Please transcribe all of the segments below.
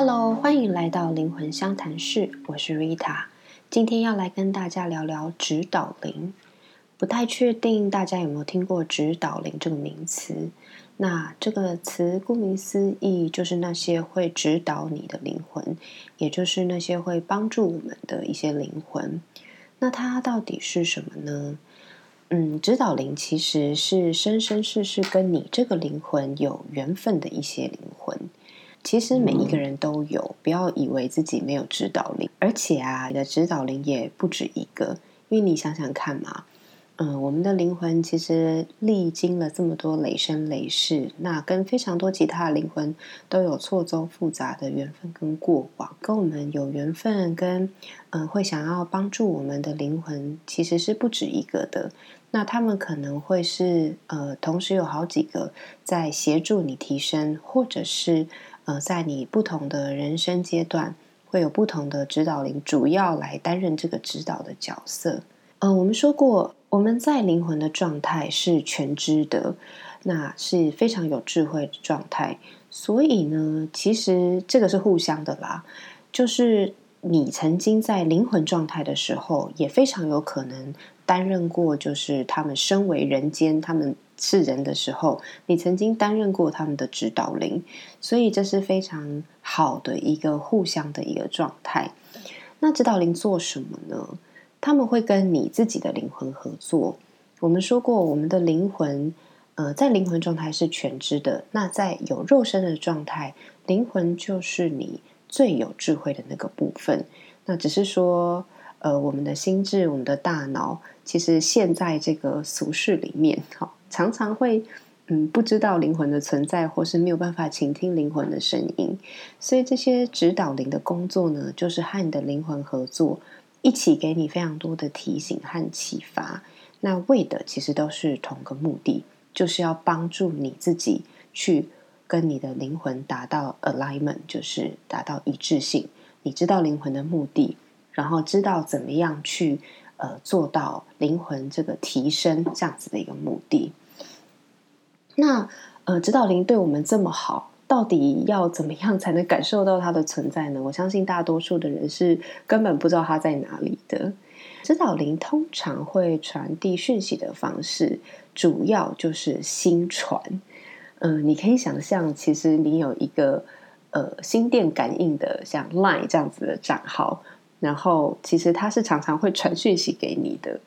Hello，欢迎来到灵魂相谈室，我是 Rita。今天要来跟大家聊聊指导灵。不太确定大家有没有听过指导灵这个名词？那这个词顾名思义，就是那些会指导你的灵魂，也就是那些会帮助我们的一些灵魂。那它到底是什么呢？嗯，指导灵其实是生生世世跟你这个灵魂有缘分的一些灵魂。其实每一个人都有，不要以为自己没有指导灵。而且啊，你的指导灵也不止一个，因为你想想看嘛，嗯，我们的灵魂其实历经了这么多累生累世，那跟非常多其他的灵魂都有错综复杂的缘分跟过往，跟我们有缘分跟嗯会想要帮助我们的灵魂，其实是不止一个的。那他们可能会是呃，同时有好几个在协助你提升，或者是呃，在你不同的人生阶段，会有不同的指导灵，主要来担任这个指导的角色。呃，我们说过，我们在灵魂的状态是全知的，那是非常有智慧的状态。所以呢，其实这个是互相的啦，就是你曾经在灵魂状态的时候，也非常有可能。担任过，就是他们身为人间，他们是人的时候，你曾经担任过他们的指导灵，所以这是非常好的一个互相的一个状态。那指导灵做什么呢？他们会跟你自己的灵魂合作。我们说过，我们的灵魂，呃，在灵魂状态是全知的。那在有肉身的状态，灵魂就是你最有智慧的那个部分。那只是说。呃，我们的心智，我们的大脑，其实现在这个俗世里面，哈，常常会嗯不知道灵魂的存在，或是没有办法倾听灵魂的声音。所以这些指导灵的工作呢，就是和你的灵魂合作，一起给你非常多的提醒和启发。那为的其实都是同个目的，就是要帮助你自己去跟你的灵魂达到 alignment，就是达到一致性。你知道灵魂的目的。然后知道怎么样去呃做到灵魂这个提升这样子的一个目的。那呃指导灵对我们这么好，到底要怎么样才能感受到它的存在呢？我相信大多数的人是根本不知道它在哪里的。指导灵通常会传递讯息的方式，主要就是心传。嗯，你可以想象，其实你有一个呃心电感应的像 Line 这样子的账号。然后，其实他是常常会传讯息给你的，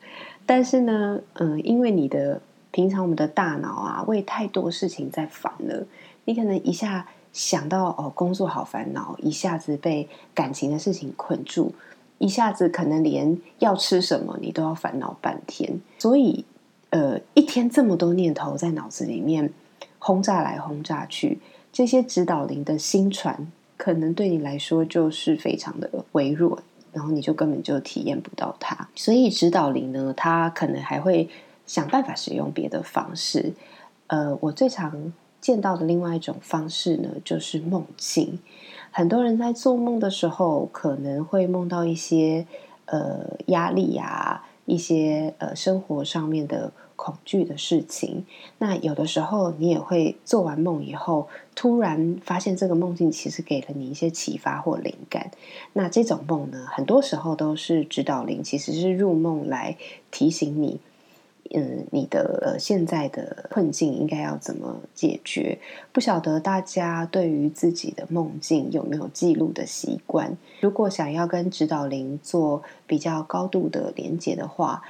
但是呢，嗯，因为你的平常我们的大脑啊，为太多事情在烦了，你可能一下想到哦，工作好烦恼，一下子被感情的事情困住，一下子可能连要吃什么你都要烦恼半天，所以，呃，一天这么多念头在脑子里面轰炸来轰炸去，这些指导灵的新传，可能对你来说就是非常的微弱。然后你就根本就体验不到它，所以指导灵呢，它可能还会想办法使用别的方式。呃，我最常见到的另外一种方式呢，就是梦境。很多人在做梦的时候，可能会梦到一些呃压力呀，一些呃生活上面的。恐惧的事情，那有的时候你也会做完梦以后，突然发现这个梦境其实给了你一些启发或灵感。那这种梦呢，很多时候都是指导灵，其实是入梦来提醒你，嗯，你的呃现在的困境应该要怎么解决。不晓得大家对于自己的梦境有没有记录的习惯？如果想要跟指导灵做比较高度的连接的话，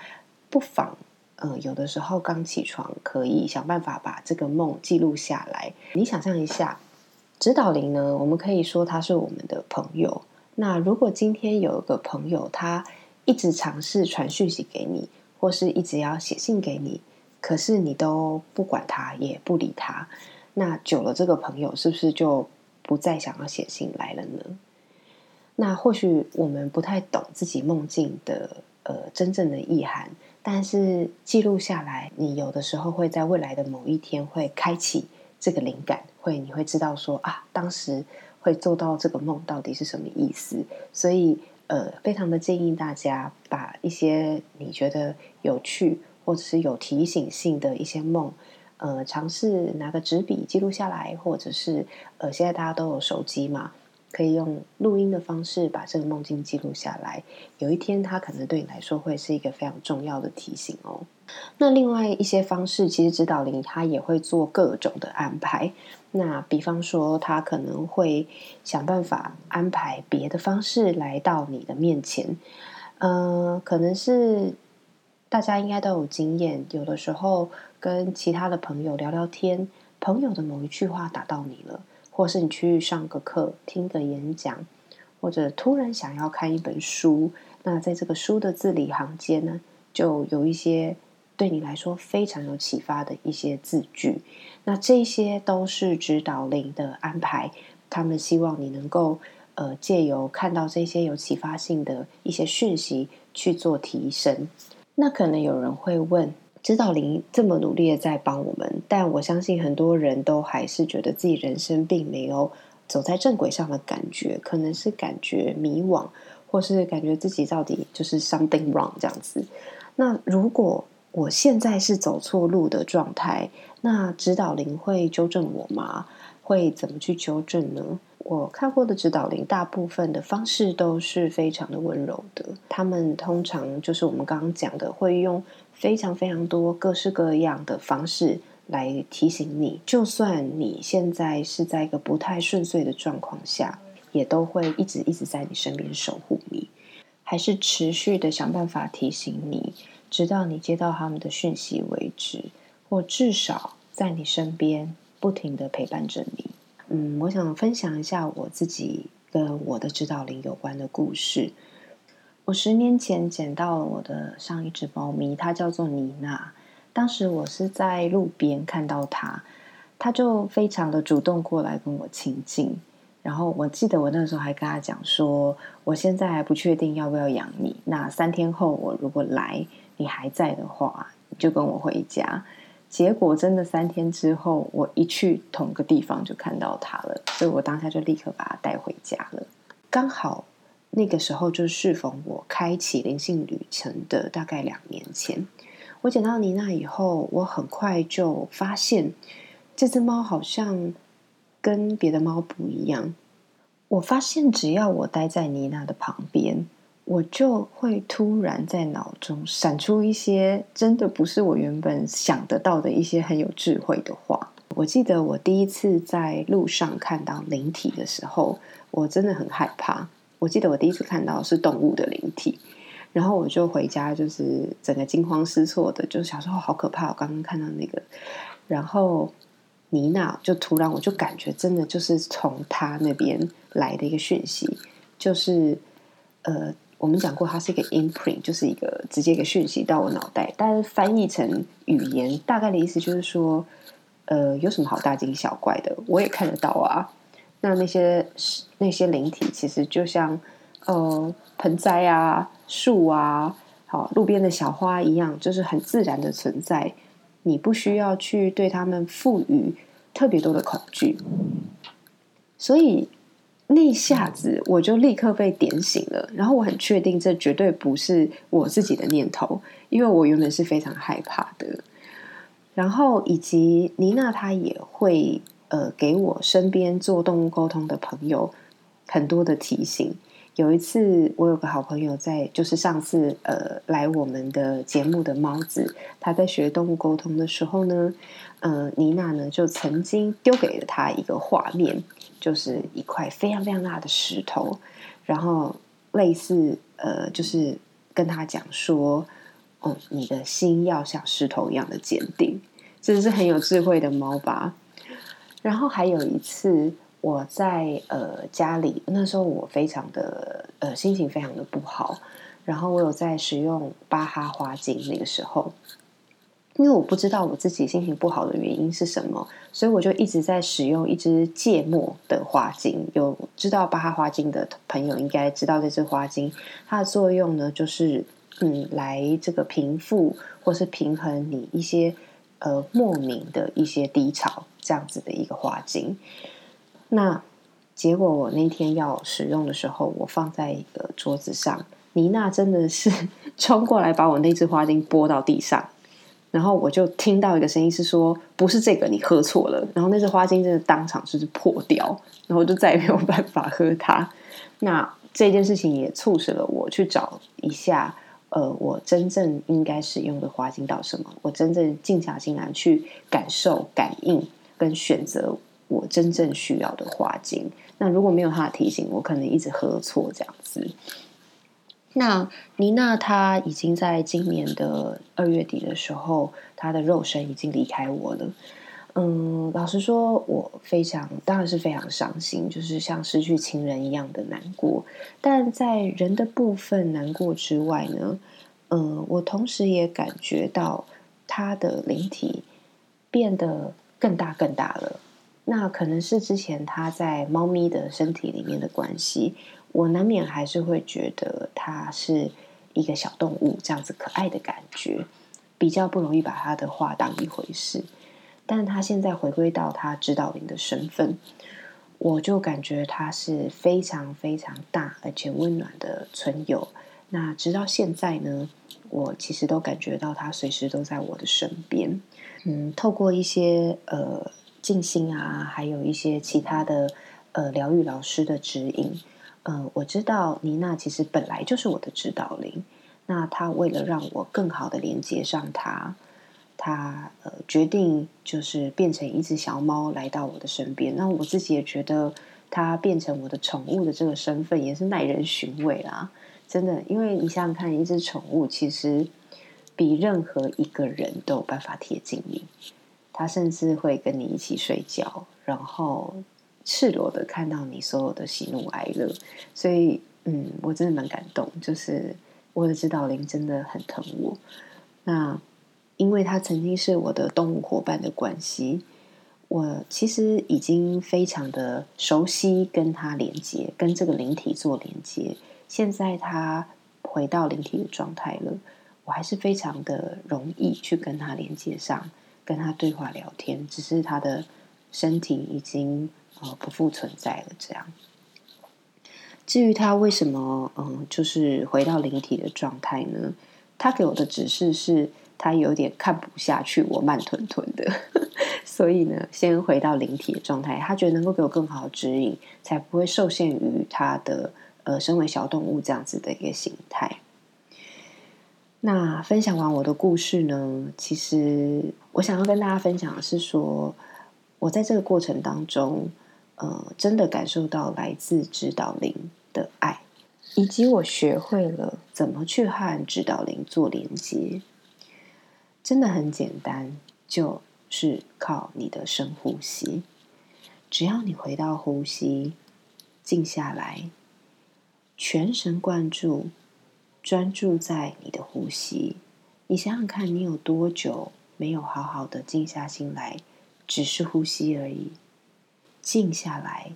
不妨。呃，有的时候刚起床，可以想办法把这个梦记录下来。你想象一下，指导灵呢？我们可以说他是我们的朋友。那如果今天有一个朋友，他一直尝试传讯息给你，或是一直要写信给你，可是你都不管他，也不理他，那久了，这个朋友是不是就不再想要写信来了呢？那或许我们不太懂自己梦境的呃真正的意涵。但是记录下来，你有的时候会在未来的某一天会开启这个灵感，会你会知道说啊，当时会做到这个梦到底是什么意思。所以呃，非常的建议大家把一些你觉得有趣或者是有提醒性的一些梦，呃，尝试拿个纸笔记录下来，或者是呃，现在大家都有手机嘛，可以用录音的方式把这个梦境记录下来。有一天，它可能对你来说会是一个非常重要的提醒哦。那另外一些方式，其实指导灵他也会做各种的安排。那比方说，他可能会想办法安排别的方式来到你的面前。呃，可能是大家应该都有经验，有的时候跟其他的朋友聊聊天，朋友的某一句话打到你了。或是你去上个课、听个演讲，或者突然想要看一本书，那在这个书的字里行间呢，就有一些对你来说非常有启发的一些字句。那这些都是指导灵的安排，他们希望你能够呃借由看到这些有启发性的一些讯息去做提升。那可能有人会问。指导灵这么努力的在帮我们，但我相信很多人都还是觉得自己人生并没有走在正轨上的感觉，可能是感觉迷惘，或是感觉自己到底就是 something wrong 这样子。那如果我现在是走错路的状态，那指导灵会纠正我吗？会怎么去纠正呢？我看过的指导灵，大部分的方式都是非常的温柔的。他们通常就是我们刚刚讲的，会用非常非常多各式各样的方式来提醒你。就算你现在是在一个不太顺遂的状况下，也都会一直一直在你身边守护你，还是持续的想办法提醒你，直到你接到他们的讯息为止，或至少在你身边不停的陪伴着你。嗯，我想分享一下我自己跟我的指导灵有关的故事。我十年前捡到了我的上一只猫咪，它叫做妮娜。当时我是在路边看到它，它就非常的主动过来跟我亲近。然后我记得我那时候还跟他讲说，我现在还不确定要不要养你。那三天后我如果来，你还在的话，就跟我回家。结果真的三天之后，我一去同个地方就看到它了，所以我当下就立刻把它带回家了。刚好那个时候就适逢我开启灵性旅程的大概两年前，我捡到妮娜以后，我很快就发现这只猫好像跟别的猫不一样。我发现只要我待在妮娜的旁边。我就会突然在脑中闪出一些真的不是我原本想得到的一些很有智慧的话。我记得我第一次在路上看到灵体的时候，我真的很害怕。我记得我第一次看到是动物的灵体，然后我就回家，就是整个惊慌失措的，就想说好可怕！我刚刚看到那个，然后妮娜就突然我就感觉真的就是从他那边来的一个讯息，就是呃。我们讲过，它是一个 imprint，就是一个直接一个讯息到我脑袋，但是翻译成语言，大概的意思就是说，呃，有什么好大惊小怪的？我也看得到啊。那那些那些灵体，其实就像呃盆栽啊、树啊、好路边的小花一样，就是很自然的存在，你不需要去对他们赋予特别多的恐惧，所以。那一下子我就立刻被点醒了，然后我很确定这绝对不是我自己的念头，因为我原本是非常害怕的。然后以及妮娜她也会呃给我身边做动物沟通的朋友很多的提醒。有一次我有个好朋友在，就是上次呃来我们的节目的猫子，他在学动物沟通的时候呢，呃妮娜呢就曾经丢给了他一个画面。就是一块非常非常大的石头，然后类似呃，就是跟他讲说，哦，你的心要像石头一样的坚定，这是很有智慧的猫吧。然后还有一次，我在呃家里，那时候我非常的呃心情非常的不好，然后我有在使用巴哈花精那个时候。因为我不知道我自己心情不好的原因是什么，所以我就一直在使用一支芥末的花精。有知道巴哈花精的朋友应该知道这支花精，它的作用呢，就是嗯，来这个平复或是平衡你一些呃莫名的一些低潮这样子的一个花精。那结果我那天要使用的时候，我放在一个桌子上，妮娜真的是冲过来把我那只花精拨到地上。然后我就听到一个声音是说：“不是这个，你喝错了。”然后那只花精真的当场就是破掉，然后就再也没有办法喝它。那这件事情也促使了我去找一下，呃，我真正应该使用的花精到什么？我真正静下心来去感受、感应跟选择我真正需要的花精。那如果没有他的提醒，我可能一直喝错这样子。那妮娜她已经在今年的二月底的时候，她的肉身已经离开我了。嗯，老实说，我非常当然是非常伤心，就是像失去亲人一样的难过。但在人的部分难过之外呢，嗯，我同时也感觉到他的灵体变得更大更大了。那可能是之前他在猫咪的身体里面的关系。我难免还是会觉得它是一个小动物，这样子可爱的感觉，比较不容易把它的话当一回事。但他现在回归到他指导灵的身份，我就感觉它是非常非常大而且温暖的存有。那直到现在呢，我其实都感觉到它随时都在我的身边。嗯，透过一些呃静心啊，还有一些其他的呃疗愈老师的指引。嗯，我知道妮娜其实本来就是我的指导灵。那她为了让我更好的连接上她，她呃决定就是变成一只小猫来到我的身边。那我自己也觉得，她变成我的宠物的这个身份也是耐人寻味啦。真的，因为你想想看，一只宠物其实比任何一个人都有办法贴近你，它甚至会跟你一起睡觉，然后。赤裸的看到你所有的喜怒哀乐，所以嗯，我真的蛮感动。就是我的指导灵真的很疼我。那因为他曾经是我的动物伙伴的关系，我其实已经非常的熟悉跟他连接，跟这个灵体做连接。现在他回到灵体的状态了，我还是非常的容易去跟他连接上，跟他对话聊天。只是他的身体已经。呃，不复存在了。这样，至于他为什么嗯，就是回到灵体的状态呢？他给我的指示是他有点看不下去我慢吞吞的，所以呢，先回到灵体的状态。他觉得能够给我更好的指引，才不会受限于他的呃，身为小动物这样子的一个形态。那分享完我的故事呢，其实我想要跟大家分享的是说，我在这个过程当中。呃，真的感受到来自指导灵的爱，以及我学会了怎么去和指导灵做连接。真的很简单，就是靠你的深呼吸。只要你回到呼吸，静下来，全神贯注，专注在你的呼吸。你想想看，你有多久没有好好的静下心来，只是呼吸而已？静下来，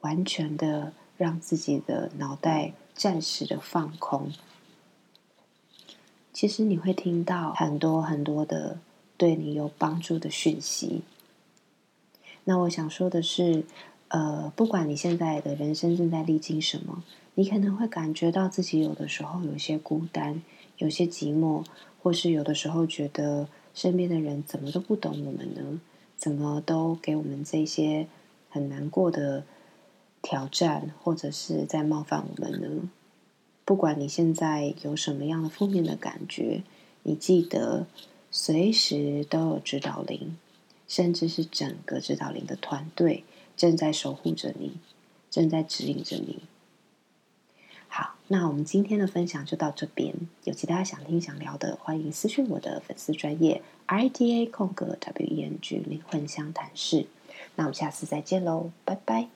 完全的让自己的脑袋暂时的放空。其实你会听到很多很多的对你有帮助的讯息。那我想说的是，呃，不管你现在的人生正在历经什么，你可能会感觉到自己有的时候有些孤单，有些寂寞，或是有的时候觉得身边的人怎么都不懂我们呢？怎么都给我们这些很难过的挑战，或者是在冒犯我们呢？不管你现在有什么样的负面的感觉，你记得随时都有指导灵，甚至是整个指导灵的团队正在守护着你，正在指引着你。好，那我们今天的分享就到这边。有其他想听想聊的，欢迎私讯我的粉丝专业 I D A 空格 W E N G 灵魂相谈室。那我们下次再见喽，拜拜。